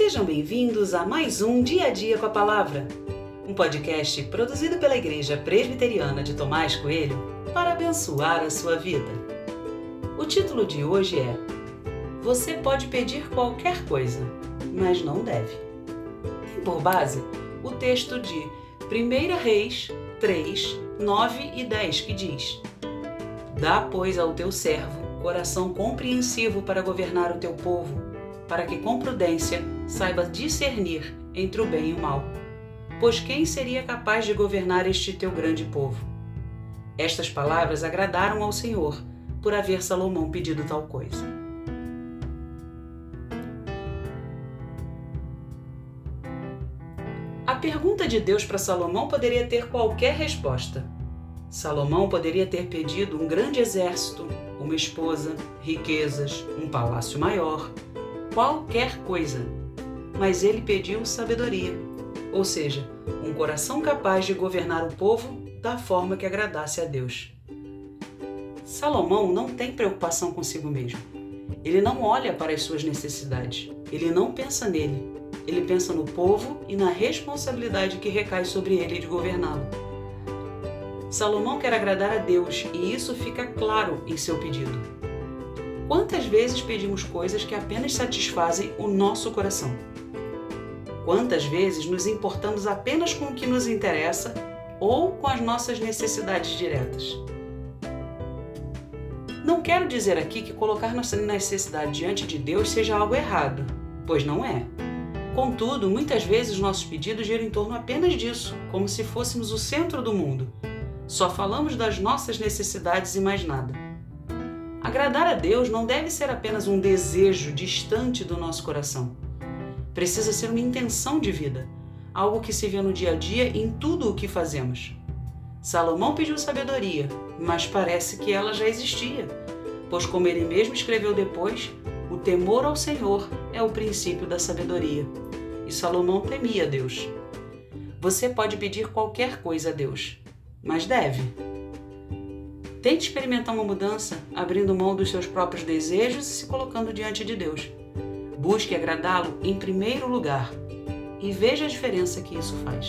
Sejam bem-vindos a mais um Dia a Dia com a Palavra, um podcast produzido pela Igreja Presbiteriana de Tomás Coelho para abençoar a sua vida. O título de hoje é Você pode pedir qualquer coisa, mas não deve. Tem por base o texto de 1 Reis 3, 9 e 10 que diz: Dá, pois, ao teu servo coração compreensivo para governar o teu povo para que com prudência saiba discernir entre o bem e o mal. Pois quem seria capaz de governar este teu grande povo? Estas palavras agradaram ao Senhor, por haver Salomão pedido tal coisa. A pergunta de Deus para Salomão poderia ter qualquer resposta. Salomão poderia ter pedido um grande exército, uma esposa, riquezas, um palácio maior, qualquer coisa, mas ele pediu sabedoria, ou seja, um coração capaz de governar o povo da forma que agradasse a Deus. Salomão não tem preocupação consigo mesmo. Ele não olha para as suas necessidades. Ele não pensa nele. Ele pensa no povo e na responsabilidade que recai sobre ele de governá-lo. Salomão quer agradar a Deus e isso fica claro em seu pedido. Quantas vezes pedimos coisas que apenas satisfazem o nosso coração? Quantas vezes nos importamos apenas com o que nos interessa ou com as nossas necessidades diretas? Não quero dizer aqui que colocar nossa necessidade diante de Deus seja algo errado, pois não é. Contudo, muitas vezes nossos pedidos giram em torno apenas disso, como se fôssemos o centro do mundo. Só falamos das nossas necessidades e mais nada. Agradar a Deus não deve ser apenas um desejo distante do nosso coração. Precisa ser uma intenção de vida, algo que se vê no dia a dia em tudo o que fazemos. Salomão pediu sabedoria, mas parece que ela já existia, pois, como ele mesmo escreveu depois, o temor ao Senhor é o princípio da sabedoria. E Salomão temia Deus. Você pode pedir qualquer coisa a Deus, mas deve Tente experimentar uma mudança, abrindo mão dos seus próprios desejos e se colocando diante de Deus. Busque agradá-lo em primeiro lugar e veja a diferença que isso faz.